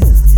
sisters.